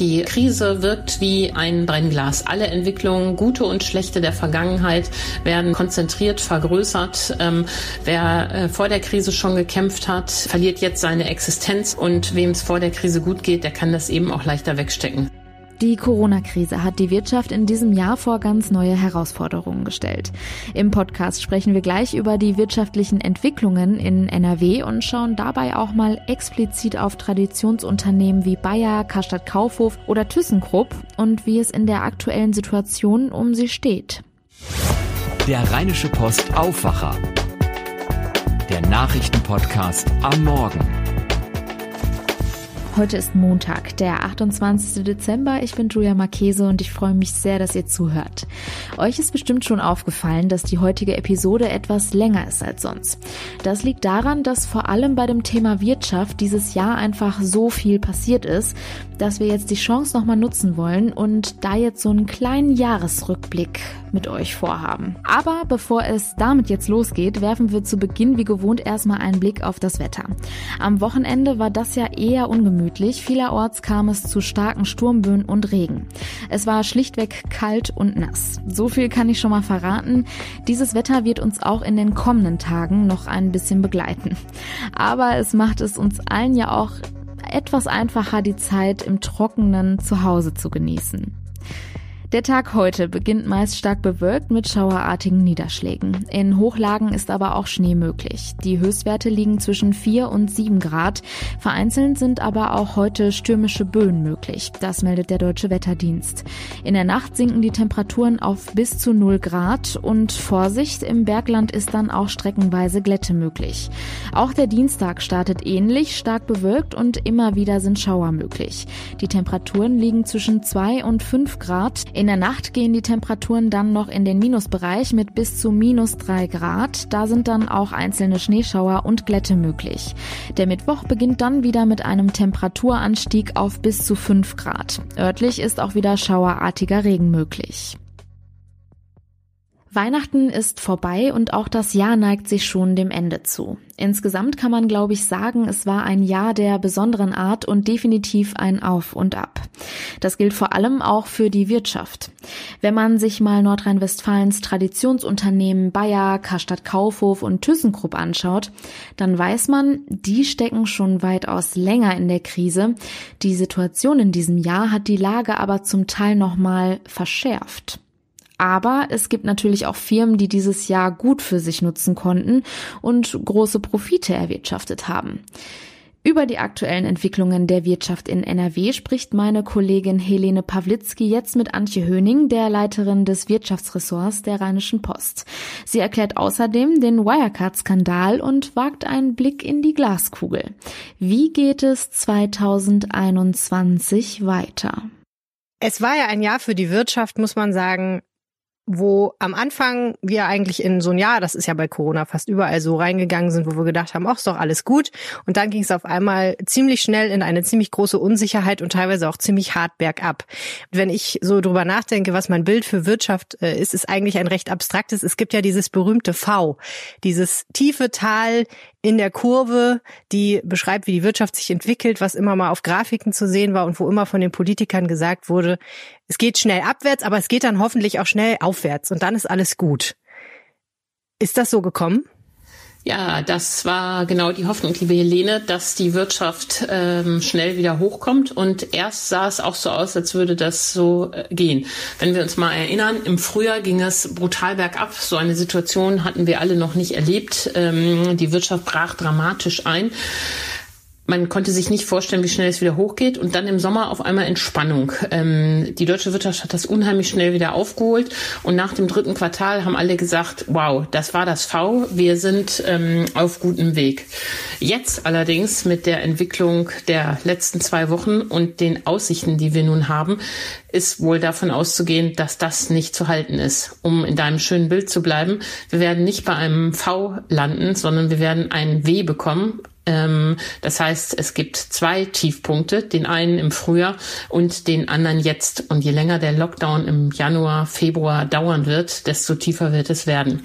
Die Krise wirkt wie ein Brennglas. Alle Entwicklungen, gute und schlechte der Vergangenheit, werden konzentriert vergrößert. Ähm, wer äh, vor der Krise schon gekämpft hat, verliert jetzt seine Existenz und wem es vor der Krise gut geht, der kann das eben auch leichter wegstecken. Die Corona-Krise hat die Wirtschaft in diesem Jahr vor ganz neue Herausforderungen gestellt. Im Podcast sprechen wir gleich über die wirtschaftlichen Entwicklungen in NRW und schauen dabei auch mal explizit auf Traditionsunternehmen wie Bayer, Karstadt Kaufhof oder ThyssenKrupp und wie es in der aktuellen Situation um sie steht. Der Rheinische Post Aufwacher. Der Nachrichtenpodcast am Morgen. Heute ist Montag, der 28. Dezember. Ich bin Julia Marchese und ich freue mich sehr, dass ihr zuhört. Euch ist bestimmt schon aufgefallen, dass die heutige Episode etwas länger ist als sonst. Das liegt daran, dass vor allem bei dem Thema Wirtschaft dieses Jahr einfach so viel passiert ist, dass wir jetzt die Chance nochmal nutzen wollen und da jetzt so einen kleinen Jahresrückblick mit euch vorhaben. Aber bevor es damit jetzt losgeht, werfen wir zu Beginn wie gewohnt erstmal einen Blick auf das Wetter. Am Wochenende war das ja eher ungemütlich ungemütlich. Vielerorts kam es zu starken Sturmböen und Regen. Es war schlichtweg kalt und nass. So viel kann ich schon mal verraten. Dieses Wetter wird uns auch in den kommenden Tagen noch ein bisschen begleiten. Aber es macht es uns allen ja auch etwas einfacher, die Zeit im trockenen Zuhause zu genießen. Der Tag heute beginnt meist stark bewölkt mit schauerartigen Niederschlägen. In Hochlagen ist aber auch Schnee möglich. Die Höchstwerte liegen zwischen 4 und 7 Grad. Vereinzelt sind aber auch heute stürmische Böen möglich. Das meldet der Deutsche Wetterdienst. In der Nacht sinken die Temperaturen auf bis zu 0 Grad und Vorsicht, im Bergland ist dann auch streckenweise Glätte möglich. Auch der Dienstag startet ähnlich stark bewölkt und immer wieder sind Schauer möglich. Die Temperaturen liegen zwischen 2 und 5 Grad. In der Nacht gehen die Temperaturen dann noch in den Minusbereich mit bis zu minus drei Grad. Da sind dann auch einzelne Schneeschauer und Glätte möglich. Der Mittwoch beginnt dann wieder mit einem Temperaturanstieg auf bis zu fünf Grad. Örtlich ist auch wieder schauerartiger Regen möglich. Weihnachten ist vorbei und auch das Jahr neigt sich schon dem Ende zu. Insgesamt kann man, glaube ich, sagen, es war ein Jahr der besonderen Art und definitiv ein Auf und Ab. Das gilt vor allem auch für die Wirtschaft. Wenn man sich mal Nordrhein-Westfalens Traditionsunternehmen Bayer, Karstadt Kaufhof und ThyssenKrupp anschaut, dann weiß man, die stecken schon weitaus länger in der Krise. Die Situation in diesem Jahr hat die Lage aber zum Teil nochmal verschärft. Aber es gibt natürlich auch Firmen, die dieses Jahr gut für sich nutzen konnten und große Profite erwirtschaftet haben. Über die aktuellen Entwicklungen der Wirtschaft in NRW spricht meine Kollegin Helene Pawlitzki jetzt mit Antje Höning, der Leiterin des Wirtschaftsressorts der Rheinischen Post. Sie erklärt außerdem den Wirecard-Skandal und wagt einen Blick in die Glaskugel. Wie geht es 2021 weiter? Es war ja ein Jahr für die Wirtschaft, muss man sagen, wo am Anfang wir eigentlich in so ein Jahr, das ist ja bei Corona fast überall so reingegangen sind, wo wir gedacht haben, ach, ist doch alles gut. Und dann ging es auf einmal ziemlich schnell in eine ziemlich große Unsicherheit und teilweise auch ziemlich hart bergab. Wenn ich so drüber nachdenke, was mein Bild für Wirtschaft äh, ist, ist eigentlich ein recht abstraktes. Es gibt ja dieses berühmte V, dieses tiefe Tal in der Kurve, die beschreibt, wie die Wirtschaft sich entwickelt, was immer mal auf Grafiken zu sehen war und wo immer von den Politikern gesagt wurde, es geht schnell abwärts, aber es geht dann hoffentlich auch schnell aufwärts und dann ist alles gut. Ist das so gekommen? Ja, das war genau die Hoffnung, liebe Helene, dass die Wirtschaft ähm, schnell wieder hochkommt. Und erst sah es auch so aus, als würde das so äh, gehen. Wenn wir uns mal erinnern, im Frühjahr ging es brutal bergab. So eine Situation hatten wir alle noch nicht erlebt. Ähm, die Wirtschaft brach dramatisch ein. Man konnte sich nicht vorstellen, wie schnell es wieder hochgeht und dann im Sommer auf einmal Entspannung. Ähm, die deutsche Wirtschaft hat das unheimlich schnell wieder aufgeholt und nach dem dritten Quartal haben alle gesagt, wow, das war das V, wir sind ähm, auf gutem Weg. Jetzt allerdings mit der Entwicklung der letzten zwei Wochen und den Aussichten, die wir nun haben, ist wohl davon auszugehen, dass das nicht zu halten ist. Um in deinem schönen Bild zu bleiben, wir werden nicht bei einem V landen, sondern wir werden ein W bekommen, das heißt, es gibt zwei Tiefpunkte, den einen im Frühjahr und den anderen jetzt. Und je länger der Lockdown im Januar, Februar dauern wird, desto tiefer wird es werden.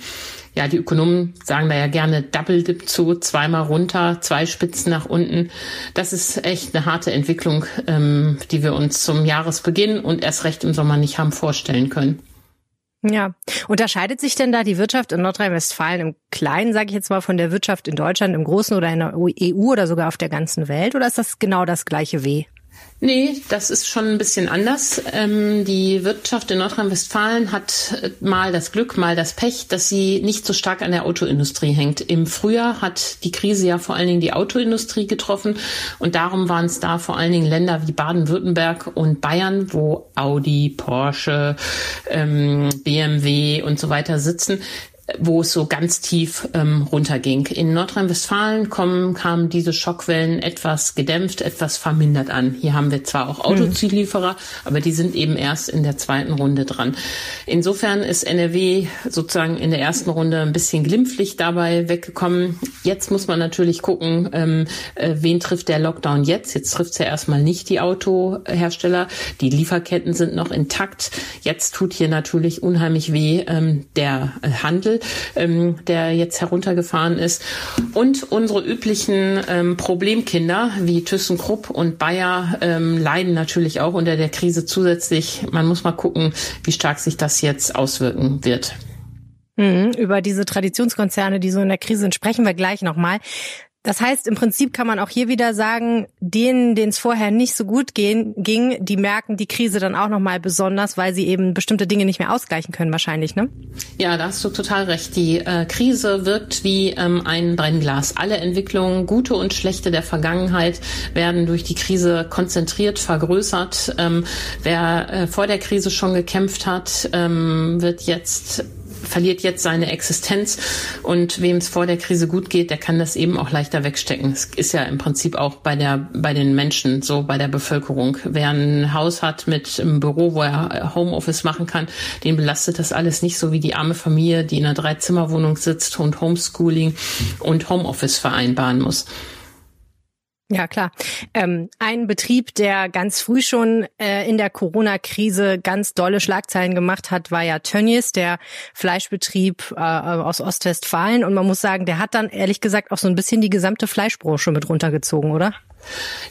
ja, die Ökonomen sagen da ja gerne Double Dip zu, zweimal runter, zwei Spitzen nach unten. Das ist echt eine harte Entwicklung, ähm, die wir uns zum Jahresbeginn und erst recht im Sommer nicht haben vorstellen können. Ja. Unterscheidet sich denn da die Wirtschaft in Nordrhein-Westfalen im Kleinen, sage ich jetzt mal, von der Wirtschaft in Deutschland im Großen oder in der EU oder sogar auf der ganzen Welt? Oder ist das genau das gleiche Weh? Nee, das ist schon ein bisschen anders. Ähm, die Wirtschaft in Nordrhein-Westfalen hat äh, mal das Glück, mal das Pech, dass sie nicht so stark an der Autoindustrie hängt. Im Frühjahr hat die Krise ja vor allen Dingen die Autoindustrie getroffen und darum waren es da vor allen Dingen Länder wie Baden-Württemberg und Bayern, wo Audi, Porsche, ähm, BMW und so weiter sitzen, wo es so ganz tief ähm, runterging. In Nordrhein-Westfalen kommen, kamen diese Schockwellen etwas gedämpft, etwas vermindert an. Hier haben wir zwar auch Autozulieferer, mhm. aber die sind eben erst in der zweiten Runde dran. Insofern ist NRW sozusagen in der ersten Runde ein bisschen glimpflich dabei weggekommen. Jetzt muss man natürlich gucken, ähm, äh, wen trifft der Lockdown jetzt? Jetzt trifft es ja erstmal nicht die Autohersteller. Die Lieferketten sind noch intakt. Jetzt tut hier natürlich unheimlich weh ähm, der äh, Handel ähm, der jetzt heruntergefahren ist. Und unsere üblichen ähm, Problemkinder wie ThyssenKrupp und Bayer ähm, leiden natürlich auch unter der Krise zusätzlich. Man muss mal gucken, wie stark sich das jetzt auswirken wird. Mhm, über diese Traditionskonzerne, die so in der Krise sind, sprechen wir gleich nochmal. Das heißt, im Prinzip kann man auch hier wieder sagen, denen, denen es vorher nicht so gut gehen, ging, die merken die Krise dann auch nochmal besonders, weil sie eben bestimmte Dinge nicht mehr ausgleichen können wahrscheinlich, ne? Ja, da hast du total recht. Die äh, Krise wirkt wie ähm, ein Brennglas. Alle Entwicklungen, gute und schlechte der Vergangenheit, werden durch die Krise konzentriert, vergrößert. Ähm, wer äh, vor der Krise schon gekämpft hat, ähm, wird jetzt verliert jetzt seine Existenz und wem es vor der Krise gut geht, der kann das eben auch leichter wegstecken. Es ist ja im Prinzip auch bei der bei den Menschen so bei der Bevölkerung. Wer ein Haus hat mit einem Büro, wo er Homeoffice machen kann, den belastet das alles nicht so wie die arme Familie, die in einer Dreizimmerwohnung sitzt und Homeschooling und Homeoffice vereinbaren muss. Ja, klar. Ähm, ein Betrieb, der ganz früh schon äh, in der Corona-Krise ganz dolle Schlagzeilen gemacht hat, war ja Tönnies, der Fleischbetrieb äh, aus Ostwestfalen. Und man muss sagen, der hat dann ehrlich gesagt auch so ein bisschen die gesamte Fleischbranche mit runtergezogen, oder?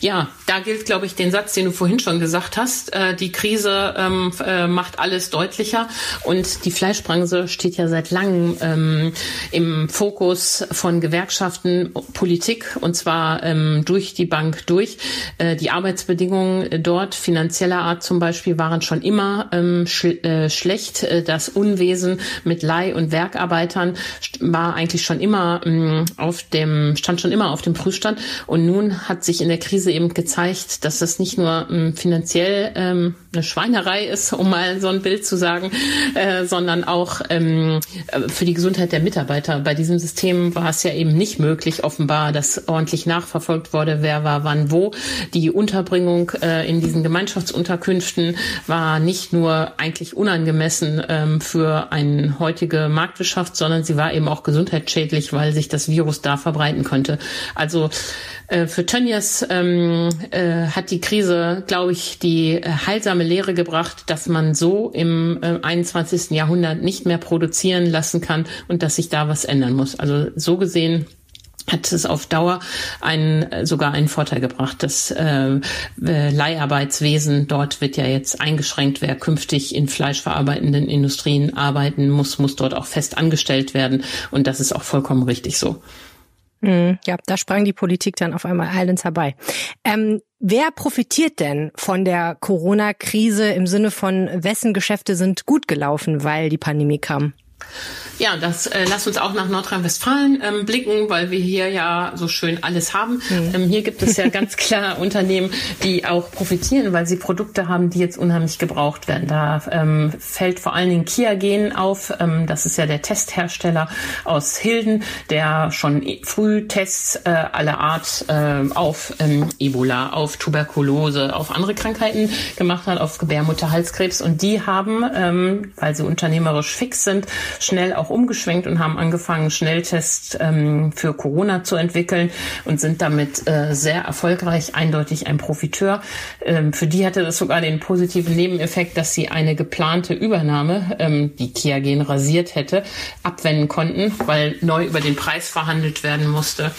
Ja, da gilt, glaube ich, den Satz, den du vorhin schon gesagt hast. Äh, die Krise ähm, äh, macht alles deutlicher und die Fleischbranche steht ja seit langem ähm, im Fokus von Gewerkschaften, Politik und zwar ähm, durch die Bank durch. Äh, die Arbeitsbedingungen dort finanzieller Art zum Beispiel waren schon immer ähm, schl äh, schlecht. Äh, das Unwesen mit Leih- und Werkarbeitern war eigentlich schon immer ähm, auf dem stand schon immer auf dem Prüfstand und nun hat sich in der Krise eben gezeigt, dass das nicht nur ähm, finanziell ähm, eine Schweinerei ist, um mal so ein Bild zu sagen, äh, sondern auch ähm, äh, für die Gesundheit der Mitarbeiter. Bei diesem System war es ja eben nicht möglich, offenbar, dass ordentlich nachverfolgt wurde, wer war wann wo. Die Unterbringung äh, in diesen Gemeinschaftsunterkünften war nicht nur eigentlich unangemessen ähm, für eine heutige Marktwirtschaft, sondern sie war eben auch gesundheitsschädlich, weil sich das Virus da verbreiten konnte. Also äh, für Tönnies ähm, äh, hat die Krise, glaube ich, die äh, heilsame Lehre gebracht, dass man so im äh, 21. Jahrhundert nicht mehr produzieren lassen kann und dass sich da was ändern muss. Also so gesehen hat es auf Dauer einen, äh, sogar einen Vorteil gebracht. Das äh, Leiharbeitswesen dort wird ja jetzt eingeschränkt. Wer künftig in fleischverarbeitenden Industrien arbeiten muss, muss dort auch fest angestellt werden. Und das ist auch vollkommen richtig so. Mhm. Ja, da sprang die Politik dann auf einmal eilends herbei. Ähm, wer profitiert denn von der Corona-Krise im Sinne von wessen Geschäfte sind gut gelaufen, weil die Pandemie kam? Ja, das äh, lass uns auch nach Nordrhein-Westfalen ähm, blicken, weil wir hier ja so schön alles haben. Mhm. Ähm, hier gibt es ja ganz klar Unternehmen, die auch profitieren, weil sie Produkte haben, die jetzt unheimlich gebraucht werden. Da ähm, fällt vor allen Dingen Kia Gen auf. Ähm, das ist ja der Testhersteller aus Hilden, der schon früh Tests äh, aller Art äh, auf ähm, Ebola, auf Tuberkulose, auf andere Krankheiten gemacht hat, auf Gebärmutterhalskrebs. Und die haben, ähm, weil sie unternehmerisch fix sind, schnell auch auch umgeschwenkt und haben angefangen, Schnelltests ähm, für Corona zu entwickeln und sind damit äh, sehr erfolgreich, eindeutig ein Profiteur. Ähm, für die hatte das sogar den positiven Nebeneffekt, dass sie eine geplante Übernahme, ähm, die Kiagen rasiert hätte, abwenden konnten, weil neu über den Preis verhandelt werden musste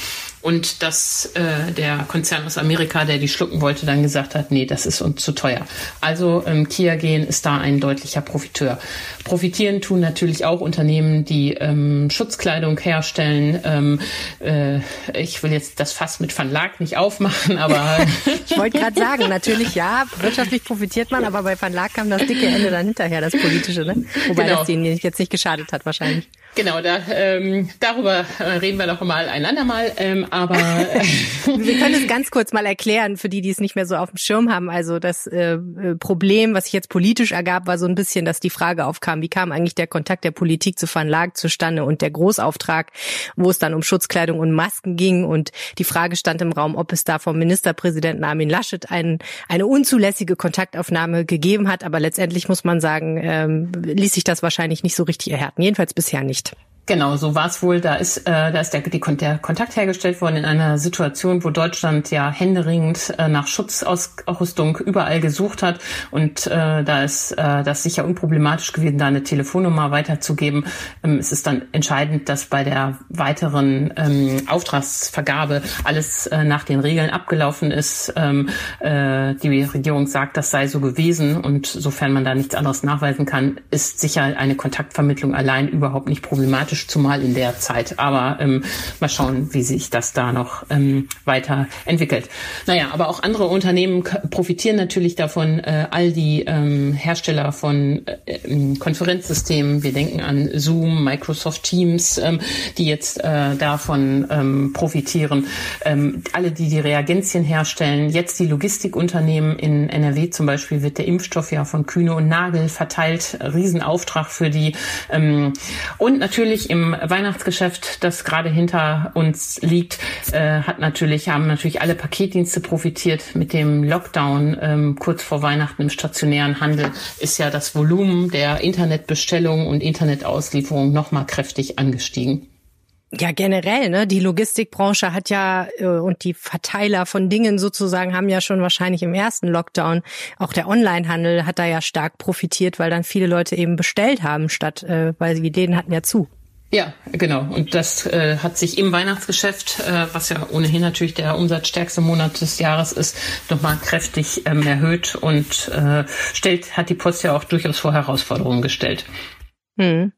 und dass äh, der Konzern aus Amerika, der die schlucken wollte, dann gesagt hat, nee, das ist uns zu teuer. Also ähm, Kia Gen ist da ein deutlicher Profiteur. Profitieren tun natürlich auch Unternehmen, die ähm, Schutzkleidung herstellen. Ähm, äh, ich will jetzt das Fass mit Van Laak nicht aufmachen, aber ich wollte gerade sagen, natürlich ja, wirtschaftlich profitiert man, aber bei Van Laak kam das dicke Ende dann hinterher, das politische, ne? Wobei genau. das denen jetzt nicht geschadet hat wahrscheinlich. Genau, da, ähm, darüber äh, reden wir noch mal ein andermal. Ähm, aber wir können es ganz kurz mal erklären für die, die es nicht mehr so auf dem Schirm haben. Also das äh, äh, Problem, was sich jetzt politisch ergab, war so ein bisschen, dass die Frage aufkam, wie kam eigentlich der Kontakt der Politik zu Van Laak zustande und der Großauftrag, wo es dann um Schutzkleidung und Masken ging und die Frage stand im Raum, ob es da vom Ministerpräsidenten Armin Laschet ein, eine unzulässige Kontaktaufnahme gegeben hat. Aber letztendlich muss man sagen, ähm, ließ sich das wahrscheinlich nicht so richtig erhärten. Jedenfalls bisher nicht. Genau, so war es wohl. Da ist, äh, da ist der, die, der Kontakt hergestellt worden in einer Situation, wo Deutschland ja händeringend äh, nach Schutzausrüstung überall gesucht hat. Und äh, da ist äh, das sicher unproblematisch gewesen, da eine Telefonnummer weiterzugeben. Ähm, es ist dann entscheidend, dass bei der weiteren ähm, Auftragsvergabe alles äh, nach den Regeln abgelaufen ist. Ähm, äh, die Regierung sagt, das sei so gewesen. Und sofern man da nichts anderes nachweisen kann, ist sicher eine Kontaktvermittlung allein überhaupt nicht problematisch dramatisch, zumal in der Zeit. Aber ähm, mal schauen, wie sich das da noch ähm, weiter entwickelt. Naja, aber auch andere Unternehmen profitieren natürlich davon. Äh, all die ähm, Hersteller von äh, ähm, Konferenzsystemen, wir denken an Zoom, Microsoft Teams, ähm, die jetzt äh, davon ähm, profitieren. Ähm, alle, die die Reagenzien herstellen, jetzt die Logistikunternehmen in NRW zum Beispiel wird der Impfstoff ja von Kühne und Nagel verteilt. Riesenauftrag für die. Ähm, und natürlich im Weihnachtsgeschäft, das gerade hinter uns liegt, äh, hat natürlich, haben natürlich alle Paketdienste profitiert. Mit dem Lockdown ähm, kurz vor Weihnachten im stationären Handel ist ja das Volumen der Internetbestellungen und Internetauslieferungen nochmal kräftig angestiegen. Ja, generell, ne? Die Logistikbranche hat ja äh, und die Verteiler von Dingen sozusagen haben ja schon wahrscheinlich im ersten Lockdown, auch der Onlinehandel hat da ja stark profitiert, weil dann viele Leute eben bestellt haben, statt, äh, weil die Läden hatten ja zu. Ja, genau. Und das äh, hat sich im Weihnachtsgeschäft, äh, was ja ohnehin natürlich der umsatzstärkste Monat des Jahres ist, nochmal kräftig ähm, erhöht und äh, stellt, hat die Post ja auch durchaus vor Herausforderungen gestellt. Hm.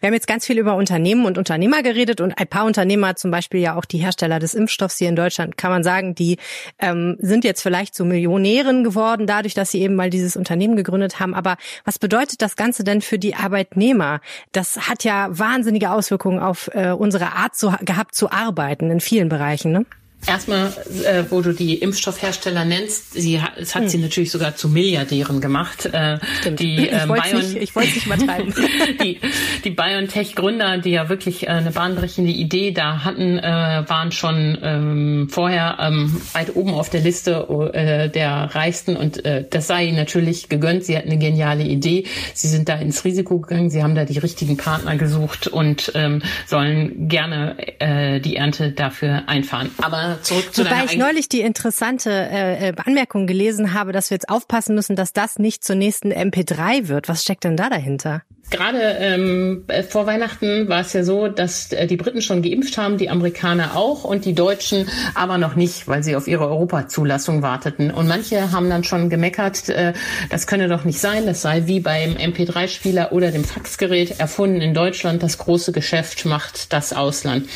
Wir haben jetzt ganz viel über Unternehmen und Unternehmer geredet und ein paar Unternehmer, zum Beispiel ja auch die Hersteller des Impfstoffs hier in Deutschland, kann man sagen, die ähm, sind jetzt vielleicht zu Millionären geworden, dadurch, dass sie eben mal dieses Unternehmen gegründet haben. Aber was bedeutet das Ganze denn für die Arbeitnehmer? Das hat ja wahnsinnige Auswirkungen auf äh, unsere Art zu, gehabt zu arbeiten in vielen Bereichen. Ne? Erstmal, äh, wo du die Impfstoffhersteller nennst, sie, es hat hm. sie natürlich sogar zu Milliardären gemacht. Äh, die, äh, ich wollte es nicht, nicht übertreiben. die die BioNTech-Gründer, die ja wirklich äh, eine bahnbrechende Idee da hatten, äh, waren schon ähm, vorher ähm, weit oben auf der Liste äh, der reichsten und äh, das sei ihnen natürlich gegönnt. Sie hatten eine geniale Idee. Sie sind da ins Risiko gegangen. Sie haben da die richtigen Partner gesucht und ähm, sollen gerne äh, die Ernte dafür einfahren. Aber zurück zu Wobei ich neulich die interessante äh, äh, Anmerkung gelesen habe, dass wir jetzt aufpassen müssen, dass das nicht zur nächsten MP3 wird. Was steckt denn da dahinter? Gerade ähm, äh, vor Weihnachten war es ja so, dass äh, die Briten schon geimpft haben, die Amerikaner auch und die Deutschen aber noch nicht, weil sie auf ihre Europazulassung warteten. Und manche haben dann schon gemeckert, äh, das könne doch nicht sein, das sei wie beim MP3-Spieler oder dem Faxgerät erfunden in Deutschland. Das große Geschäft macht das Ausland.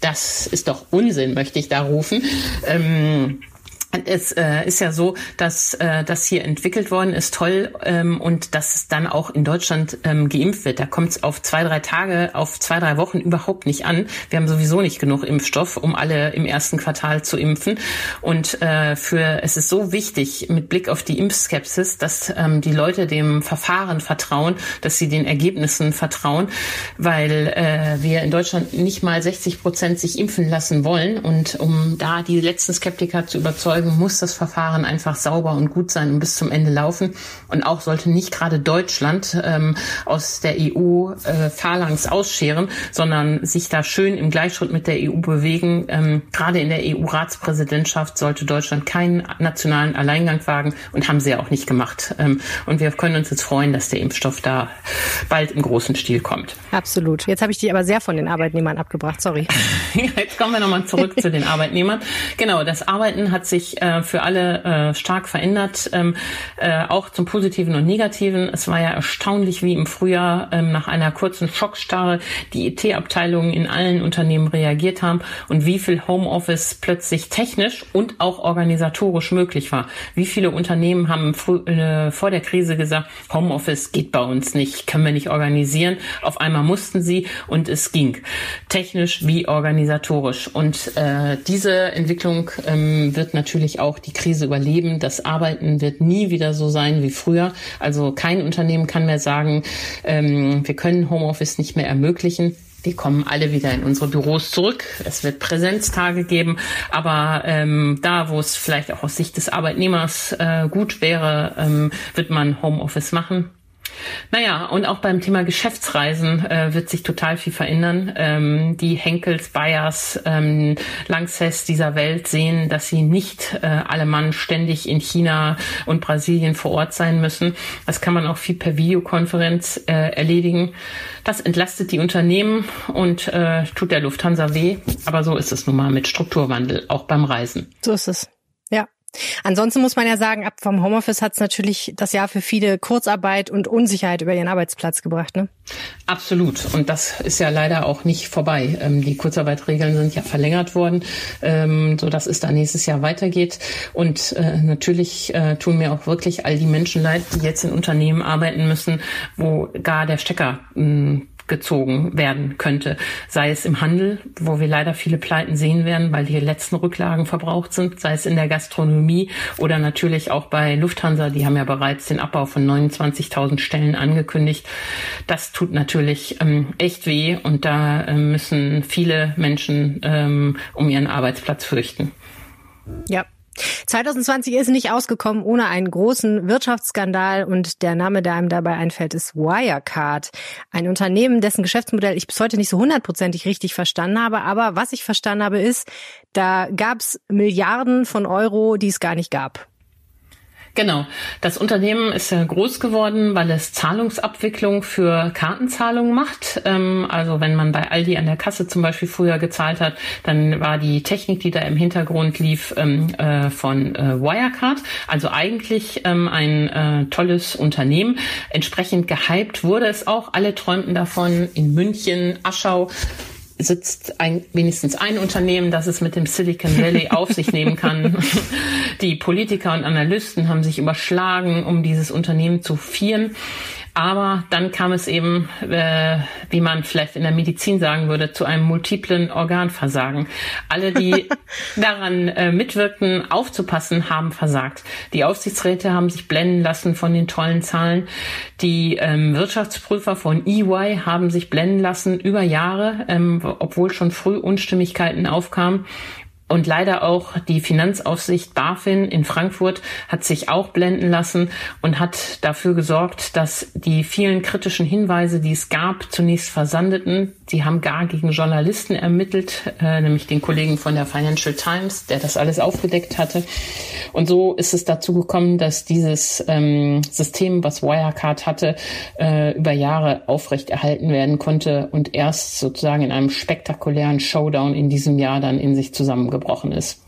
Das ist doch Unsinn, möchte ich da rufen. Ähm, es äh, ist ja so, dass äh, das hier entwickelt worden ist, toll, ähm, und dass es dann auch in Deutschland ähm, geimpft wird. Da kommt es auf zwei, drei Tage, auf zwei, drei Wochen überhaupt nicht an. Wir haben sowieso nicht genug Impfstoff, um alle im ersten Quartal zu impfen. Und äh, für es ist so wichtig mit Blick auf die Impfskepsis, dass ähm, die Leute dem Verfahren vertrauen, dass sie den Ergebnissen vertrauen, weil äh, wir in Deutschland nicht mal 60 Prozent sich impfen lassen wollen. Und um da die letzten Skeptiker zu überzeugen, Folgen muss das Verfahren einfach sauber und gut sein und bis zum Ende laufen. Und auch sollte nicht gerade Deutschland ähm, aus der EU äh, phalanx ausscheren, sondern sich da schön im Gleichschritt mit der EU bewegen. Ähm, gerade in der EU-Ratspräsidentschaft sollte Deutschland keinen nationalen Alleingang wagen und haben sie ja auch nicht gemacht. Ähm, und wir können uns jetzt freuen, dass der Impfstoff da bald im großen Stil kommt. Absolut. Jetzt habe ich die aber sehr von den Arbeitnehmern abgebracht. Sorry. Jetzt kommen wir nochmal zurück zu den Arbeitnehmern. Genau, das Arbeiten hat sich äh, für alle äh, stark verändert, ähm, äh, auch zum Positiven und Negativen. Es war ja erstaunlich, wie im Frühjahr ähm, nach einer kurzen Schockstarre die IT-Abteilungen in allen Unternehmen reagiert haben und wie viel Homeoffice plötzlich technisch und auch organisatorisch möglich war. Wie viele Unternehmen haben äh, vor der Krise gesagt, Homeoffice geht bei uns nicht, können wir nicht organisieren. Auf einmal mussten sie und es ging. Technisch wie organisatorisch. Und äh, diese Entwicklung ähm, wird natürlich auch die Krise überleben. Das Arbeiten wird nie wieder so sein wie früher. Also kein Unternehmen kann mehr sagen, ähm, wir können Homeoffice nicht mehr ermöglichen. Wir kommen alle wieder in unsere Büros zurück. Es wird Präsenztage geben, aber ähm, da, wo es vielleicht auch aus Sicht des Arbeitnehmers äh, gut wäre, ähm, wird man Homeoffice machen. Naja, und auch beim Thema Geschäftsreisen äh, wird sich total viel verändern. Ähm, die Henkels, Bayers, ähm, Lanxess dieser Welt sehen, dass sie nicht äh, alle Mann ständig in China und Brasilien vor Ort sein müssen. Das kann man auch viel per Videokonferenz äh, erledigen. Das entlastet die Unternehmen und äh, tut der Lufthansa weh. Aber so ist es nun mal mit Strukturwandel, auch beim Reisen. So ist es. Ansonsten muss man ja sagen, ab vom Homeoffice hat es natürlich das Jahr für viele Kurzarbeit und Unsicherheit über ihren Arbeitsplatz gebracht. Ne? Absolut. Und das ist ja leider auch nicht vorbei. Ähm, die Kurzarbeitregeln sind ja verlängert worden, ähm, so dass es da nächstes Jahr weitergeht. Und äh, natürlich äh, tun mir auch wirklich all die Menschen leid, die jetzt in Unternehmen arbeiten müssen, wo gar der Stecker mh, gezogen werden könnte. Sei es im Handel, wo wir leider viele Pleiten sehen werden, weil die letzten Rücklagen verbraucht sind, sei es in der Gastronomie oder natürlich auch bei Lufthansa. Die haben ja bereits den Abbau von 29.000 Stellen angekündigt. Das tut natürlich ähm, echt weh und da äh, müssen viele Menschen ähm, um ihren Arbeitsplatz fürchten. Ja, 2020 ist nicht ausgekommen ohne einen großen Wirtschaftsskandal und der Name, der einem dabei einfällt, ist Wirecard. Ein Unternehmen, dessen Geschäftsmodell ich bis heute nicht so hundertprozentig richtig verstanden habe, aber was ich verstanden habe, ist, da gab es Milliarden von Euro, die es gar nicht gab. Genau. Das Unternehmen ist ja groß geworden, weil es Zahlungsabwicklung für Kartenzahlungen macht. Ähm, also wenn man bei Aldi an der Kasse zum Beispiel früher gezahlt hat, dann war die Technik, die da im Hintergrund lief, ähm, äh, von äh, Wirecard. Also eigentlich ähm, ein äh, tolles Unternehmen. Entsprechend gehypt wurde es auch. Alle träumten davon in München, Aschau sitzt ein, wenigstens ein Unternehmen, das es mit dem Silicon Valley auf sich nehmen kann. Die Politiker und Analysten haben sich überschlagen, um dieses Unternehmen zu vieren. Aber dann kam es eben, äh, wie man vielleicht in der Medizin sagen würde, zu einem multiplen Organversagen. Alle, die daran äh, mitwirkten, aufzupassen, haben versagt. Die Aufsichtsräte haben sich blenden lassen von den tollen Zahlen. Die ähm, Wirtschaftsprüfer von EY haben sich blenden lassen über Jahre, ähm, obwohl schon früh Unstimmigkeiten aufkamen. Und leider auch die Finanzaufsicht BaFin in Frankfurt hat sich auch blenden lassen und hat dafür gesorgt, dass die vielen kritischen Hinweise, die es gab, zunächst versandeten. Sie haben gar gegen Journalisten ermittelt, äh, nämlich den Kollegen von der Financial Times, der das alles aufgedeckt hatte. Und so ist es dazu gekommen, dass dieses ähm, System, was Wirecard hatte, äh, über Jahre aufrechterhalten werden konnte und erst sozusagen in einem spektakulären Showdown in diesem Jahr dann in sich zusammengebrochen ist.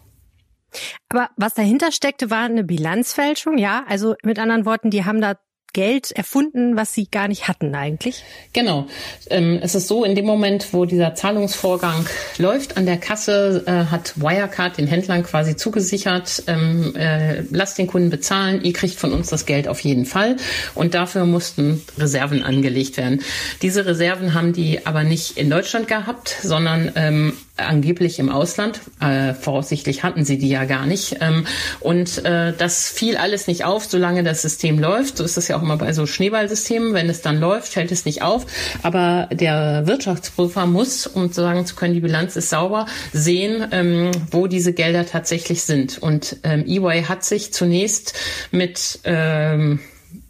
Aber was dahinter steckte, war eine Bilanzfälschung, ja? Also mit anderen Worten, die haben da Geld erfunden, was sie gar nicht hatten eigentlich? Genau. Ähm, es ist so, in dem Moment, wo dieser Zahlungsvorgang läuft an der Kasse, äh, hat Wirecard den Händlern quasi zugesichert, ähm, äh, lasst den Kunden bezahlen, ihr kriegt von uns das Geld auf jeden Fall. Und dafür mussten Reserven angelegt werden. Diese Reserven haben die aber nicht in Deutschland gehabt, sondern ähm, angeblich im Ausland. Äh, voraussichtlich hatten sie die ja gar nicht. Ähm, und äh, das fiel alles nicht auf, solange das System läuft. So ist das ja auch immer bei so Schneeballsystemen. Wenn es dann läuft, fällt es nicht auf. Aber der Wirtschaftsprüfer muss, um sagen zu können, die Bilanz ist sauber, sehen, ähm, wo diese Gelder tatsächlich sind. Und ähm, EY hat sich zunächst mit ähm,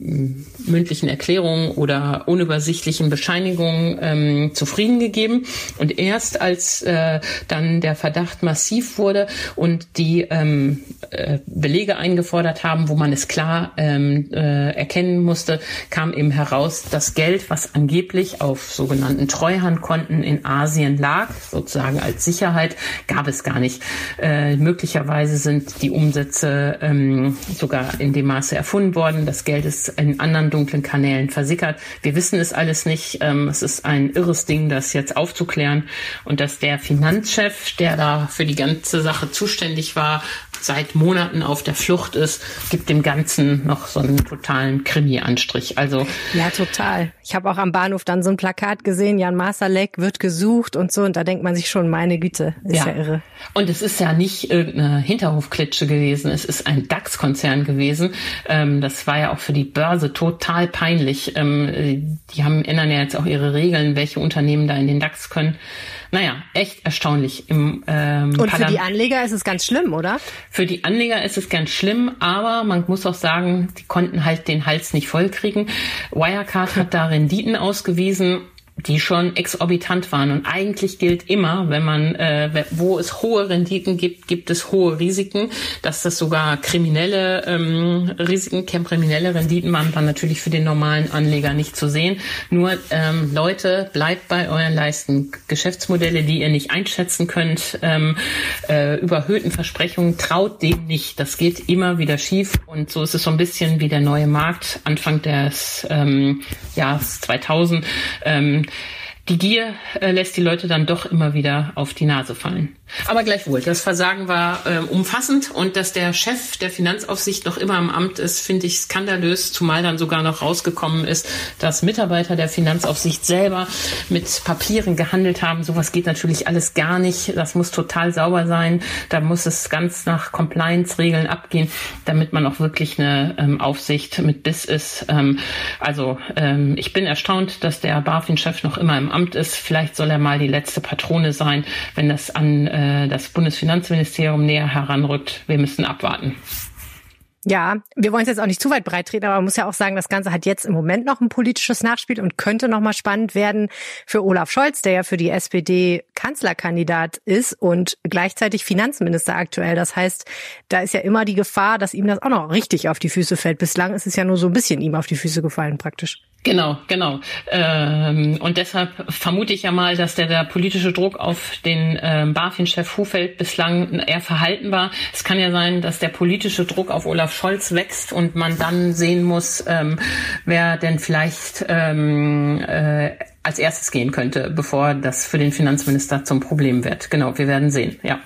mündlichen Erklärungen oder unübersichtlichen Bescheinigungen ähm, zufrieden gegeben. Und erst als äh, dann der Verdacht massiv wurde und die ähm, äh, Belege eingefordert haben, wo man es klar ähm, äh, erkennen musste, kam eben heraus, das Geld, was angeblich auf sogenannten Treuhandkonten in Asien lag, sozusagen als Sicherheit, gab es gar nicht. Äh, möglicherweise sind die Umsätze ähm, sogar in dem Maße erfunden worden. Das Geld ist in anderen dunklen Kanälen versickert. Wir wissen es alles nicht. Ähm, es ist ein irres Ding, das jetzt aufzuklären und dass der Finanzchef, der da für die ganze Sache zuständig war, seit Monaten auf der Flucht ist, gibt dem Ganzen noch so einen totalen Krimi-Anstrich. Also ja, total. Ich habe auch am Bahnhof dann so ein Plakat gesehen, Jan Masalek wird gesucht und so, und da denkt man sich schon, meine Güte, ist ja, ja irre. Und es ist ja nicht irgendeine Hinterhofklitsche gewesen, es ist ein DAX-Konzern gewesen. Ähm, das war ja auch für die Börse total peinlich. Ähm, die haben ändern ja jetzt auch ihre Regeln, welche Unternehmen da in den DAX können. Naja, echt erstaunlich. Im, ähm, Und für die Anleger ist es ganz schlimm, oder? Für die Anleger ist es ganz schlimm, aber man muss auch sagen, die konnten halt den Hals nicht vollkriegen. Wirecard hat da Renditen ausgewiesen die schon exorbitant waren. Und eigentlich gilt immer, wenn man, äh, wo es hohe Renditen gibt, gibt es hohe Risiken. Dass das sogar kriminelle ähm, Risiken, kriminelle Renditen waren, dann natürlich für den normalen Anleger nicht zu sehen. Nur ähm, Leute, bleibt bei euren Leisten. Geschäftsmodelle, die ihr nicht einschätzen könnt, ähm, äh, überhöhten Versprechungen, traut dem nicht. Das geht immer wieder schief. Und so ist es so ein bisschen wie der neue Markt Anfang des ähm, Jahres 2000. Ähm, die Gier äh, lässt die Leute dann doch immer wieder auf die Nase fallen. Aber gleichwohl, das Versagen war äh, umfassend und dass der Chef der Finanzaufsicht noch immer im Amt ist, finde ich skandalös, zumal dann sogar noch rausgekommen ist, dass Mitarbeiter der Finanzaufsicht selber mit Papieren gehandelt haben. Sowas geht natürlich alles gar nicht. Das muss total sauber sein. Da muss es ganz nach Compliance-Regeln abgehen, damit man auch wirklich eine ähm, Aufsicht mit Biss ist. Ähm, also ähm, ich bin erstaunt, dass der BaFin-Chef noch immer im Amt ist. Vielleicht soll er mal die letzte Patrone sein, wenn das an äh, das Bundesfinanzministerium näher heranrückt. Wir müssen abwarten. Ja, wir wollen es jetzt auch nicht zu weit breit treten, aber man muss ja auch sagen, das Ganze hat jetzt im Moment noch ein politisches Nachspiel und könnte noch mal spannend werden für Olaf Scholz, der ja für die SPD Kanzlerkandidat ist und gleichzeitig Finanzminister aktuell. Das heißt, da ist ja immer die Gefahr, dass ihm das auch noch richtig auf die Füße fällt. Bislang ist es ja nur so ein bisschen ihm auf die Füße gefallen praktisch. Genau, genau. Ähm, und deshalb vermute ich ja mal, dass der, der politische Druck auf den ähm, BaFin-Chef Hufeld bislang eher verhalten war. Es kann ja sein, dass der politische Druck auf Olaf Scholz wächst und man dann sehen muss, ähm, wer denn vielleicht ähm, äh, als erstes gehen könnte, bevor das für den Finanzminister zum Problem wird. Genau, wir werden sehen, ja.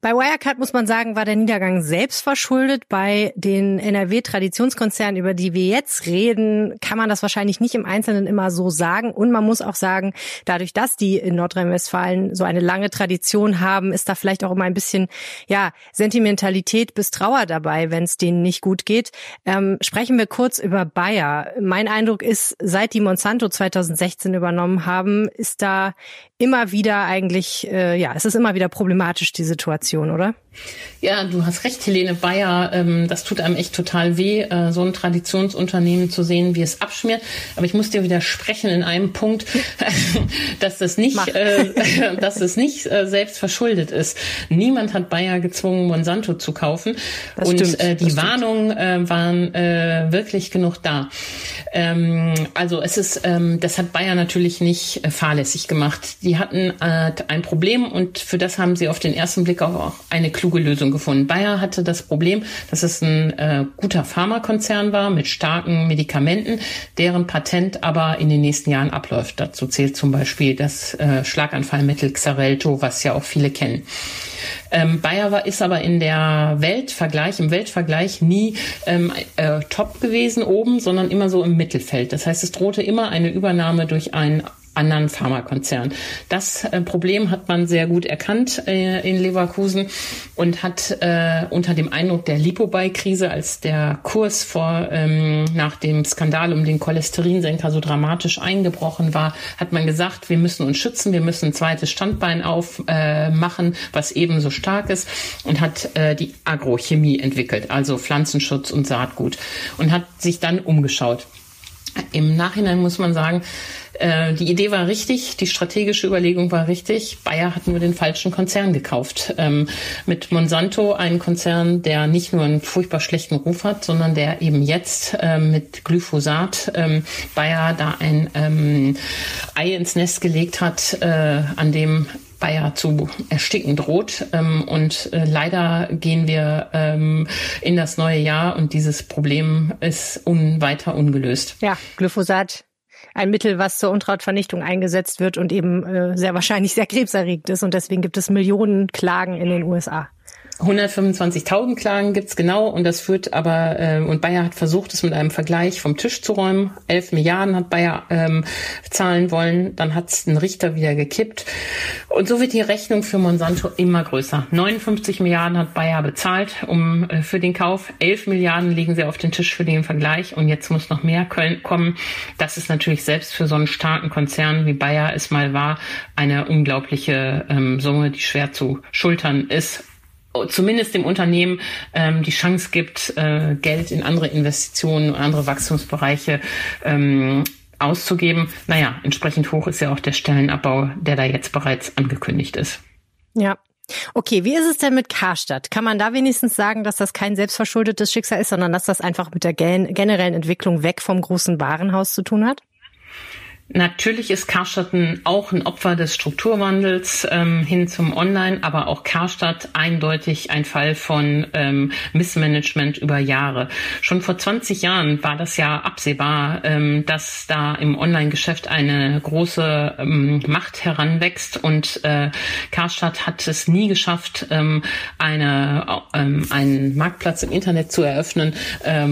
Bei Wirecard muss man sagen, war der Niedergang selbst verschuldet. Bei den NRW-Traditionskonzernen, über die wir jetzt reden, kann man das wahrscheinlich nicht im Einzelnen immer so sagen. Und man muss auch sagen, dadurch, dass die in Nordrhein-Westfalen so eine lange Tradition haben, ist da vielleicht auch immer ein bisschen, ja, Sentimentalität bis Trauer dabei, wenn es denen nicht gut geht. Ähm, sprechen wir kurz über Bayer. Mein Eindruck ist, seit die Monsanto 2016 übernommen haben, ist da immer wieder eigentlich, äh, ja, es ist immer wieder problematisch, die Situation, oder? Ja, du hast recht, Helene Bayer. Ähm, das tut einem echt total weh, äh, so ein Traditionsunternehmen zu sehen, wie es abschmiert. Aber ich muss dir widersprechen in einem Punkt, dass das nicht, äh, dass es nicht äh, selbst verschuldet ist. Niemand hat Bayer gezwungen, Monsanto zu kaufen. Das und stimmt, äh, die Warnungen äh, waren äh, wirklich genug da. Ähm, also es ist, ähm, das hat Bayer natürlich nicht äh, fahrlässig gemacht. Die hatten äh, ein Problem und für das haben sie auf den ersten Blick auch eine kluge kluge Lösung gefunden. Bayer hatte das Problem, dass es ein äh, guter Pharmakonzern war mit starken Medikamenten, deren Patent aber in den nächsten Jahren abläuft. Dazu zählt zum Beispiel das äh, Schlaganfallmittel Xarelto, was ja auch viele kennen. Ähm, Bayer war, ist aber in der Weltvergleich, im Weltvergleich nie ähm, äh, top gewesen oben, sondern immer so im Mittelfeld. Das heißt, es drohte immer eine Übernahme durch einen anderen Pharmakonzernen. Das äh, Problem hat man sehr gut erkannt äh, in Leverkusen und hat äh, unter dem Eindruck der Lipobuy-Krise, als der Kurs vor ähm, nach dem Skandal um den Cholesterinsenker so dramatisch eingebrochen war, hat man gesagt, wir müssen uns schützen, wir müssen ein zweites Standbein aufmachen, was ebenso stark ist und hat die Agrochemie entwickelt, also Pflanzenschutz und Saatgut und hat sich dann umgeschaut. Im Nachhinein muss man sagen, äh, die Idee war richtig, die strategische Überlegung war richtig. Bayer hat nur den falschen Konzern gekauft. Ähm, mit Monsanto einen Konzern, der nicht nur einen furchtbar schlechten Ruf hat, sondern der eben jetzt äh, mit Glyphosat ähm, Bayer da ein ähm, Ei ins Nest gelegt hat, äh, an dem Bayer zu ersticken droht. Ähm, und äh, leider gehen wir ähm, in das neue Jahr und dieses Problem ist un weiter ungelöst. Ja, Glyphosat ein Mittel, was zur Unkrautvernichtung eingesetzt wird und eben äh, sehr wahrscheinlich sehr krebserregend ist. Und deswegen gibt es Millionen Klagen in den USA. 125.000 Klagen gibt's genau und das führt aber, äh, und Bayer hat versucht, es mit einem Vergleich vom Tisch zu räumen. 11 Milliarden hat Bayer ähm, zahlen wollen, dann hat's ein Richter wieder gekippt. Und so wird die Rechnung für Monsanto immer größer. 59 Milliarden hat Bayer bezahlt um äh, für den Kauf, 11 Milliarden legen sie auf den Tisch für den Vergleich und jetzt muss noch mehr kommen. Das ist natürlich selbst für so einen starken Konzern wie Bayer es mal war, eine unglaubliche ähm, Summe, die schwer zu schultern ist zumindest dem Unternehmen ähm, die Chance gibt, äh, Geld in andere Investitionen und andere Wachstumsbereiche ähm, auszugeben. Naja, entsprechend hoch ist ja auch der Stellenabbau, der da jetzt bereits angekündigt ist. Ja. Okay, wie ist es denn mit Karstadt? Kann man da wenigstens sagen, dass das kein selbstverschuldetes Schicksal ist, sondern dass das einfach mit der generellen Entwicklung weg vom großen Warenhaus zu tun hat? Natürlich ist Karstadt auch ein Opfer des Strukturwandels ähm, hin zum Online, aber auch Karstadt eindeutig ein Fall von ähm, Missmanagement über Jahre. Schon vor 20 Jahren war das ja absehbar, ähm, dass da im Online-Geschäft eine große ähm, Macht heranwächst und äh, Karstadt hat es nie geschafft, ähm, eine, ähm, einen Marktplatz im Internet zu eröffnen,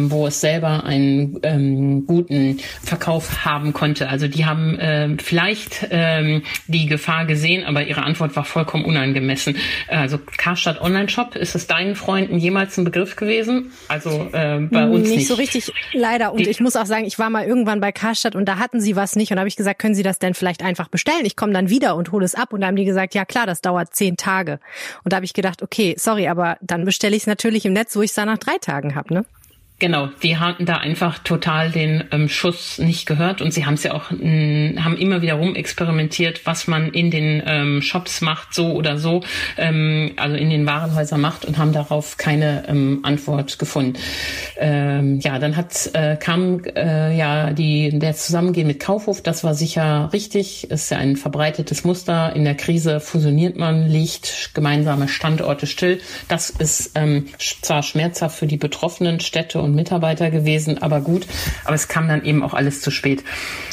wo es selber einen guten Verkauf haben konnte. Also die haben äh, vielleicht ähm, die Gefahr gesehen, aber ihre Antwort war vollkommen unangemessen. Also Karstadt Online Shop, ist es deinen Freunden jemals ein Begriff gewesen? Also äh, bei uns nicht. Nicht so richtig, leider. Und die, ich muss auch sagen, ich war mal irgendwann bei Karstadt und da hatten sie was nicht und habe ich gesagt, können Sie das denn vielleicht einfach bestellen? Ich komme dann wieder und hole es ab und da haben die gesagt, ja klar, das dauert zehn Tage. Und da habe ich gedacht, okay, sorry, aber dann bestelle ich es natürlich im Netz, wo ich es dann nach drei Tagen habe, ne? Genau, die hatten da einfach total den ähm, Schuss nicht gehört und sie haben es ja auch mh, haben immer wieder rumexperimentiert, was man in den ähm, Shops macht, so oder so, ähm, also in den Warenhäusern macht und haben darauf keine ähm, Antwort gefunden. Ähm, ja, dann hat äh, kam äh, ja die der Zusammengehen mit Kaufhof, das war sicher richtig, ist ja ein verbreitetes Muster. In der Krise fusioniert man, legt gemeinsame Standorte still. Das ist ähm, zwar schmerzhaft für die betroffenen Städte und Mitarbeiter gewesen, aber gut. Aber es kam dann eben auch alles zu spät.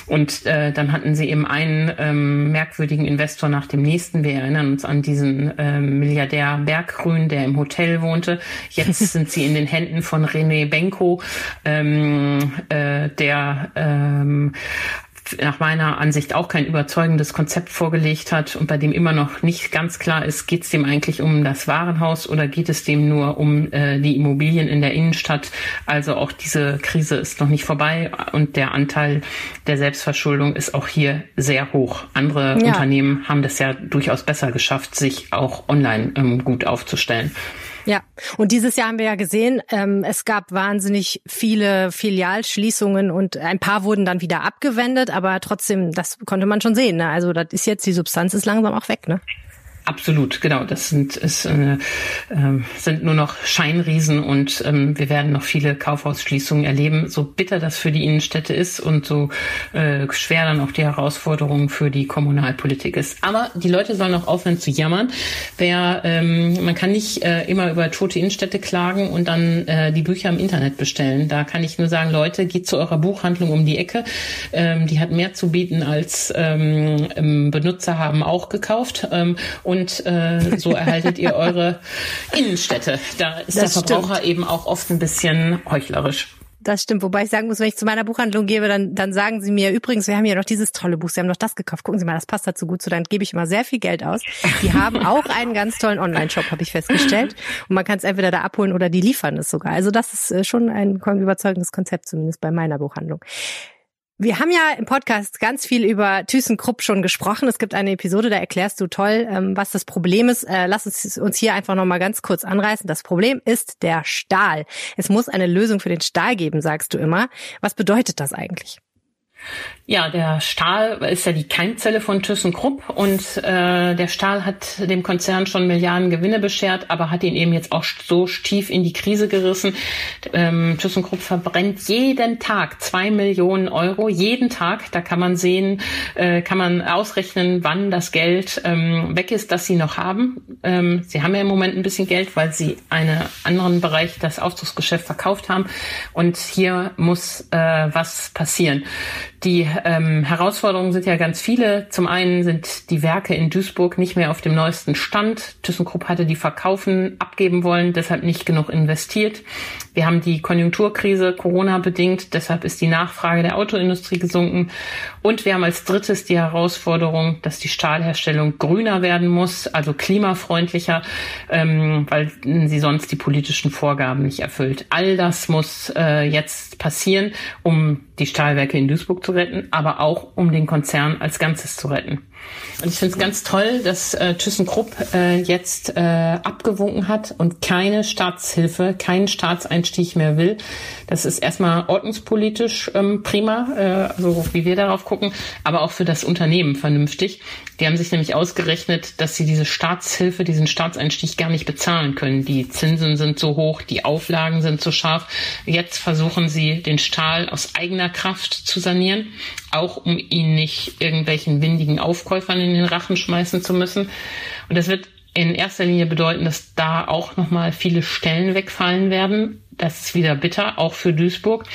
Und äh, dann hatten sie eben einen ähm, merkwürdigen Investor nach dem nächsten. Wir erinnern uns an diesen ähm, Milliardär Berggrün, der im Hotel wohnte. Jetzt sind sie in den Händen von René Benko, ähm, äh, der ähm, nach meiner Ansicht auch kein überzeugendes Konzept vorgelegt hat und bei dem immer noch nicht ganz klar ist, geht es dem eigentlich um das Warenhaus oder geht es dem nur um äh, die Immobilien in der Innenstadt. Also auch diese Krise ist noch nicht vorbei und der Anteil der Selbstverschuldung ist auch hier sehr hoch. Andere ja. Unternehmen haben das ja durchaus besser geschafft, sich auch online ähm, gut aufzustellen. Ja, und dieses Jahr haben wir ja gesehen, ähm, es gab wahnsinnig viele Filialschließungen und ein paar wurden dann wieder abgewendet, aber trotzdem, das konnte man schon sehen. Ne? Also das ist jetzt, die Substanz ist langsam auch weg, ne? Absolut, genau. Das sind, ist, äh, äh, sind nur noch Scheinriesen und ähm, wir werden noch viele Kaufhausschließungen erleben. So bitter das für die Innenstädte ist und so äh, schwer dann auch die Herausforderung für die Kommunalpolitik ist. Aber die Leute sollen auch aufhören zu jammern. Wer, ähm, man kann nicht äh, immer über tote Innenstädte klagen und dann äh, die Bücher im Internet bestellen. Da kann ich nur sagen, Leute, geht zu eurer Buchhandlung um die Ecke. Ähm, die hat mehr zu bieten als ähm, Benutzer haben auch gekauft. Ähm, und äh, so erhaltet ihr eure Innenstädte. Da ist das der Verbraucher stimmt. eben auch oft ein bisschen heuchlerisch. Das stimmt. Wobei ich sagen muss, wenn ich zu meiner Buchhandlung gebe, dann, dann sagen sie mir, übrigens, wir haben ja noch dieses tolle Buch, Sie haben noch das gekauft. Gucken Sie mal, das passt dazu gut zu. Dann gebe ich immer sehr viel Geld aus. Die haben auch einen ganz tollen Online-Shop, habe ich festgestellt. Und man kann es entweder da abholen oder die liefern es sogar. Also das ist äh, schon ein überzeugendes Konzept, zumindest bei meiner Buchhandlung. Wir haben ja im Podcast ganz viel über ThyssenKrupp schon gesprochen. Es gibt eine Episode, da erklärst du toll, ähm, was das Problem ist. Äh, lass uns uns hier einfach noch mal ganz kurz anreißen. Das Problem ist der Stahl. Es muss eine Lösung für den Stahl geben, sagst du immer. Was bedeutet das eigentlich? Ja, der Stahl ist ja die Keimzelle von ThyssenKrupp und äh, der Stahl hat dem Konzern schon Milliarden Gewinne beschert, aber hat ihn eben jetzt auch so tief in die Krise gerissen. Ähm, ThyssenKrupp verbrennt jeden Tag zwei Millionen Euro, jeden Tag. Da kann man sehen, äh, kann man ausrechnen, wann das Geld ähm, weg ist, das sie noch haben. Ähm, sie haben ja im Moment ein bisschen Geld, weil sie einen anderen Bereich, das Aufzugsgeschäft, verkauft haben. Und hier muss äh, was passieren. Die ähm, Herausforderungen sind ja ganz viele. Zum einen sind die Werke in Duisburg nicht mehr auf dem neuesten Stand. ThyssenKrupp hatte die verkaufen, abgeben wollen, deshalb nicht genug investiert. Wir haben die Konjunkturkrise Corona bedingt, deshalb ist die Nachfrage der Autoindustrie gesunken. Und wir haben als drittes die Herausforderung, dass die Stahlherstellung grüner werden muss, also klimafreundlicher, ähm, weil sie sonst die politischen Vorgaben nicht erfüllt. All das muss äh, jetzt passieren, um die Stahlwerke in Duisburg zu retten, aber auch um den Konzern als Ganzes zu retten. Und ich finde es ganz toll, dass äh, ThyssenKrupp äh, jetzt äh, abgewunken hat und keine Staatshilfe, keinen Staatseinstieg mehr will. Das ist erstmal ordnungspolitisch ähm, prima, äh, also wie wir darauf gucken, aber auch für das Unternehmen vernünftig. Die haben sich nämlich ausgerechnet, dass sie diese Staatshilfe, diesen Staatseinstieg gar nicht bezahlen können. Die Zinsen sind so hoch, die Auflagen sind so scharf. Jetzt versuchen sie, den Stahl aus eigener Kraft zu sanieren, auch um ihn nicht irgendwelchen windigen Aufkäufern in den Rachen schmeißen zu müssen. Und das wird in erster Linie bedeuten, dass da auch nochmal viele Stellen wegfallen werden. Das ist wieder bitter, auch für Duisburg.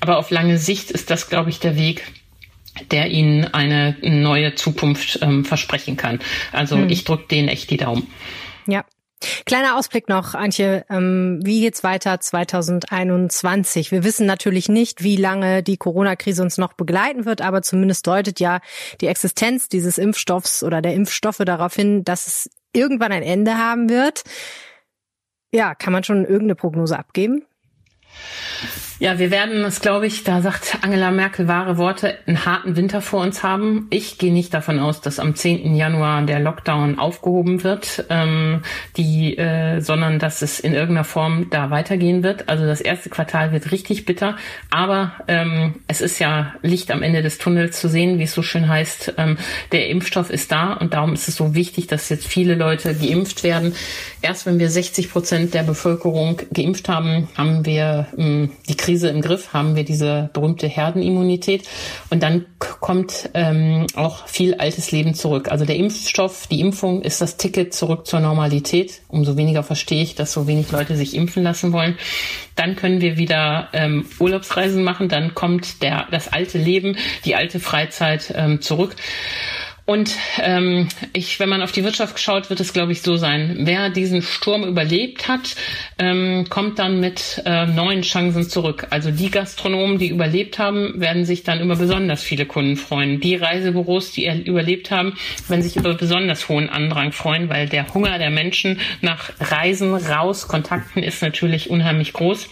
Aber auf lange Sicht ist das, glaube ich, der Weg, der ihnen eine neue Zukunft ähm, versprechen kann. Also hm. ich drücke denen echt die Daumen. Ja, Kleiner Ausblick noch, Antje. Ähm, wie geht's weiter 2021? Wir wissen natürlich nicht, wie lange die Corona-Krise uns noch begleiten wird, aber zumindest deutet ja die Existenz dieses Impfstoffs oder der Impfstoffe darauf hin, dass es irgendwann ein Ende haben wird. Ja, kann man schon irgendeine Prognose abgeben? Ja, wir werden es, glaube ich, da sagt Angela Merkel wahre Worte, einen harten Winter vor uns haben. Ich gehe nicht davon aus, dass am 10. Januar der Lockdown aufgehoben wird, ähm, die, äh, sondern dass es in irgendeiner Form da weitergehen wird. Also das erste Quartal wird richtig bitter, aber ähm, es ist ja Licht am Ende des Tunnels zu sehen, wie es so schön heißt. Ähm, der Impfstoff ist da und darum ist es so wichtig, dass jetzt viele Leute geimpft werden. Erst wenn wir 60 Prozent der Bevölkerung geimpft haben, haben wir ähm, die Krise im Griff, haben wir diese berühmte Herdenimmunität und dann kommt ähm, auch viel altes Leben zurück. Also der Impfstoff, die Impfung ist das Ticket zurück zur Normalität. Umso weniger verstehe ich, dass so wenig Leute sich impfen lassen wollen. Dann können wir wieder ähm, Urlaubsreisen machen, dann kommt der, das alte Leben, die alte Freizeit ähm, zurück. Und ähm, ich, wenn man auf die Wirtschaft schaut, wird es, glaube ich, so sein. Wer diesen Sturm überlebt hat, ähm, kommt dann mit äh, neuen Chancen zurück. Also die Gastronomen, die überlebt haben, werden sich dann über besonders viele Kunden freuen. Die Reisebüros, die überlebt haben, werden sich über besonders hohen Andrang freuen, weil der Hunger der Menschen nach Reisen raus, Kontakten ist natürlich unheimlich groß.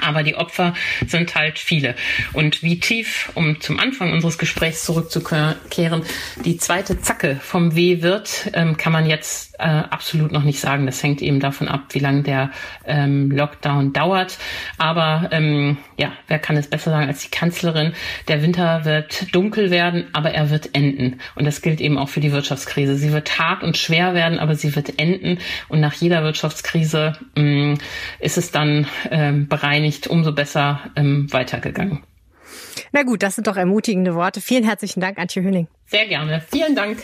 Aber die Opfer sind halt viele. Und wie tief, um zum Anfang unseres Gesprächs zurückzukehren, die zweite Zacke vom W wird, ähm, kann man jetzt äh, absolut noch nicht sagen. Das hängt eben davon ab, wie lange der ähm, Lockdown dauert. Aber ähm, ja, wer kann es besser sagen als die Kanzlerin? Der Winter wird dunkel werden, aber er wird enden. Und das gilt eben auch für die Wirtschaftskrise. Sie wird hart und schwer werden, aber sie wird enden. Und nach jeder Wirtschaftskrise ähm, ist es dann ähm, bereinigt, umso besser ähm, weitergegangen. Na gut, das sind doch ermutigende Worte. Vielen herzlichen Dank, Antje Hüning. Sehr gerne. Vielen Dank.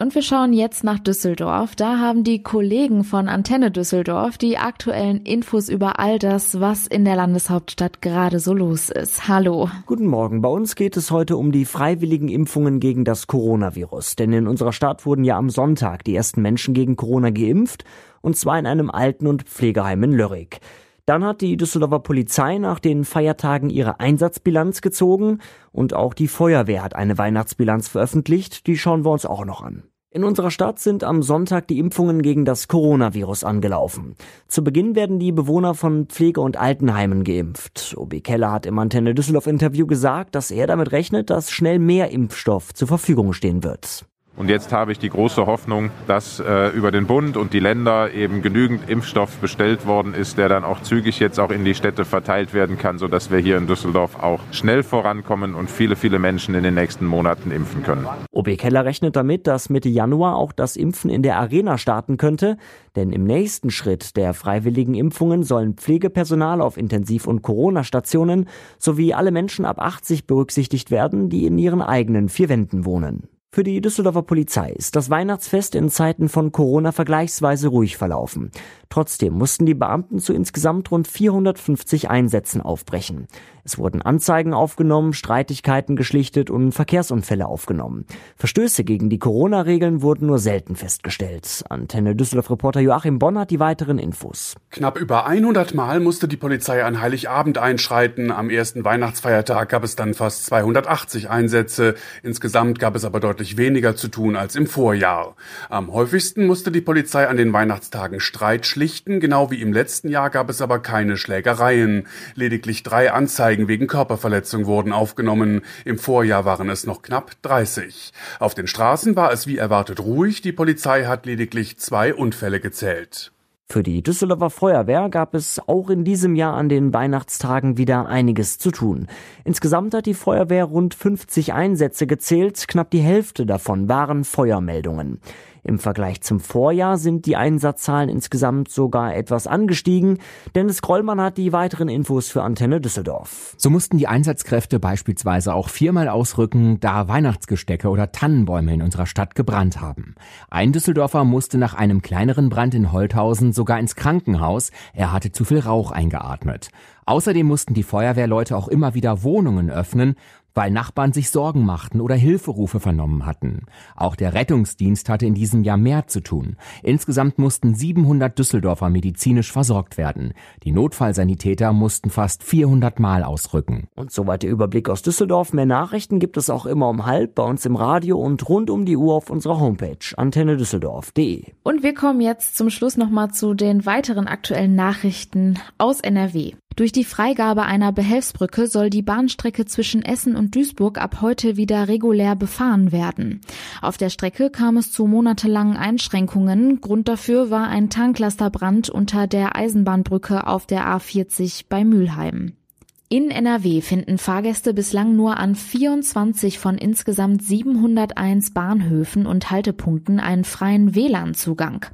Und wir schauen jetzt nach Düsseldorf. Da haben die Kollegen von Antenne Düsseldorf die aktuellen Infos über all das, was in der Landeshauptstadt gerade so los ist. Hallo. Guten Morgen. Bei uns geht es heute um die freiwilligen Impfungen gegen das Coronavirus. Denn in unserer Stadt wurden ja am Sonntag die ersten Menschen gegen Corona geimpft. Und zwar in einem Alten- und Pflegeheim in Lörrick. Dann hat die Düsseldorfer Polizei nach den Feiertagen ihre Einsatzbilanz gezogen und auch die Feuerwehr hat eine Weihnachtsbilanz veröffentlicht, die schauen wir uns auch noch an. In unserer Stadt sind am Sonntag die Impfungen gegen das Coronavirus angelaufen. Zu Beginn werden die Bewohner von Pflege- und Altenheimen geimpft. OB Keller hat im Antenne Düsseldorf Interview gesagt, dass er damit rechnet, dass schnell mehr Impfstoff zur Verfügung stehen wird. Und jetzt habe ich die große Hoffnung, dass äh, über den Bund und die Länder eben genügend Impfstoff bestellt worden ist, der dann auch zügig jetzt auch in die Städte verteilt werden kann, sodass wir hier in Düsseldorf auch schnell vorankommen und viele, viele Menschen in den nächsten Monaten impfen können. OB Keller rechnet damit, dass Mitte Januar auch das Impfen in der Arena starten könnte, denn im nächsten Schritt der freiwilligen Impfungen sollen Pflegepersonal auf Intensiv- und Corona-Stationen sowie alle Menschen ab 80 berücksichtigt werden, die in ihren eigenen vier Wänden wohnen. Für die Düsseldorfer Polizei ist das Weihnachtsfest in Zeiten von Corona vergleichsweise ruhig verlaufen. Trotzdem mussten die Beamten zu insgesamt rund 450 Einsätzen aufbrechen. Es wurden Anzeigen aufgenommen, Streitigkeiten geschlichtet und Verkehrsunfälle aufgenommen. Verstöße gegen die Corona-Regeln wurden nur selten festgestellt. Antenne Düsseldorf-Reporter Joachim Bonn hat die weiteren Infos. Knapp über 100 Mal musste die Polizei an Heiligabend einschreiten. Am ersten Weihnachtsfeiertag gab es dann fast 280 Einsätze. Insgesamt gab es aber deutlich weniger zu tun als im Vorjahr. Am häufigsten musste die Polizei an den Weihnachtstagen Streit schlichten. Genau wie im letzten Jahr gab es aber keine Schlägereien. Lediglich drei Anzeigen wegen Körperverletzung wurden aufgenommen. Im Vorjahr waren es noch knapp 30. Auf den Straßen war es wie erwartet ruhig. Die Polizei hat lediglich zwei Unfälle gezählt. Für die Düsseldorfer Feuerwehr gab es auch in diesem Jahr an den Weihnachtstagen wieder einiges zu tun. Insgesamt hat die Feuerwehr rund 50 Einsätze gezählt, knapp die Hälfte davon waren Feuermeldungen. Im Vergleich zum Vorjahr sind die Einsatzzahlen insgesamt sogar etwas angestiegen. Dennis Grollmann hat die weiteren Infos für Antenne Düsseldorf. So mussten die Einsatzkräfte beispielsweise auch viermal ausrücken, da Weihnachtsgestecke oder Tannenbäume in unserer Stadt gebrannt haben. Ein Düsseldorfer musste nach einem kleineren Brand in Holthausen sogar ins Krankenhaus. Er hatte zu viel Rauch eingeatmet. Außerdem mussten die Feuerwehrleute auch immer wieder Wohnungen öffnen weil Nachbarn sich Sorgen machten oder Hilferufe vernommen hatten. Auch der Rettungsdienst hatte in diesem Jahr mehr zu tun. Insgesamt mussten 700 Düsseldorfer medizinisch versorgt werden. Die Notfallsanitäter mussten fast 400 Mal ausrücken. Und soweit der Überblick aus Düsseldorf. Mehr Nachrichten gibt es auch immer um halb bei uns im Radio und rund um die Uhr auf unserer Homepage antennedüsseldorf.de. Und wir kommen jetzt zum Schluss nochmal zu den weiteren aktuellen Nachrichten aus NRW. Durch die Freigabe einer Behelfsbrücke soll die Bahnstrecke zwischen Essen und Duisburg ab heute wieder regulär befahren werden. Auf der Strecke kam es zu monatelangen Einschränkungen. Grund dafür war ein Tanklasterbrand unter der Eisenbahnbrücke auf der A40 bei Mülheim. In NRW finden Fahrgäste bislang nur an 24 von insgesamt 701 Bahnhöfen und Haltepunkten einen freien WLAN-Zugang.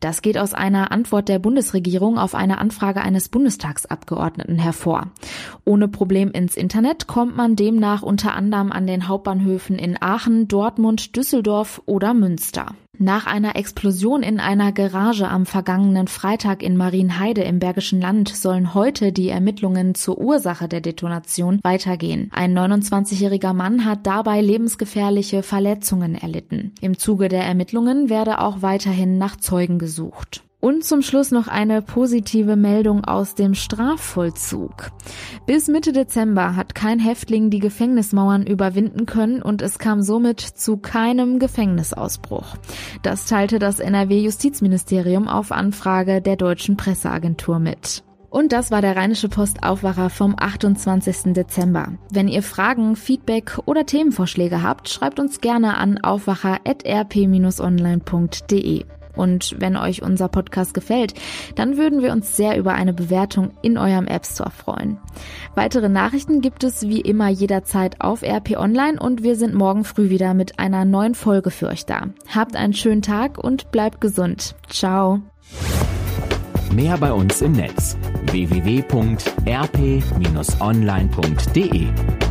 Das geht aus einer Antwort der Bundesregierung auf eine Anfrage eines Bundestagsabgeordneten hervor. Ohne Problem ins Internet kommt man demnach unter anderem an den Hauptbahnhöfen in Aachen, Dortmund, Düsseldorf oder Münster. Nach einer Explosion in einer Garage am vergangenen Freitag in Marienheide im Bergischen Land sollen heute die Ermittlungen zur Ursache der Detonation weitergehen. Ein 29-jähriger Mann hat dabei lebensgefährliche Verletzungen erlitten. Im Zuge der Ermittlungen werde auch weiterhin nach Zeugen gesucht. Und zum Schluss noch eine positive Meldung aus dem Strafvollzug. Bis Mitte Dezember hat kein Häftling die Gefängnismauern überwinden können und es kam somit zu keinem Gefängnisausbruch. Das teilte das NRW-Justizministerium auf Anfrage der deutschen Presseagentur mit. Und das war der Rheinische Post Aufwacher vom 28. Dezember. Wenn ihr Fragen, Feedback oder Themenvorschläge habt, schreibt uns gerne an aufwacher.rp-online.de. Und wenn euch unser Podcast gefällt, dann würden wir uns sehr über eine Bewertung in eurem App Store freuen. Weitere Nachrichten gibt es wie immer jederzeit auf RP Online und wir sind morgen früh wieder mit einer neuen Folge für euch da. Habt einen schönen Tag und bleibt gesund. Ciao. Mehr bei uns im Netz www.rp-online.de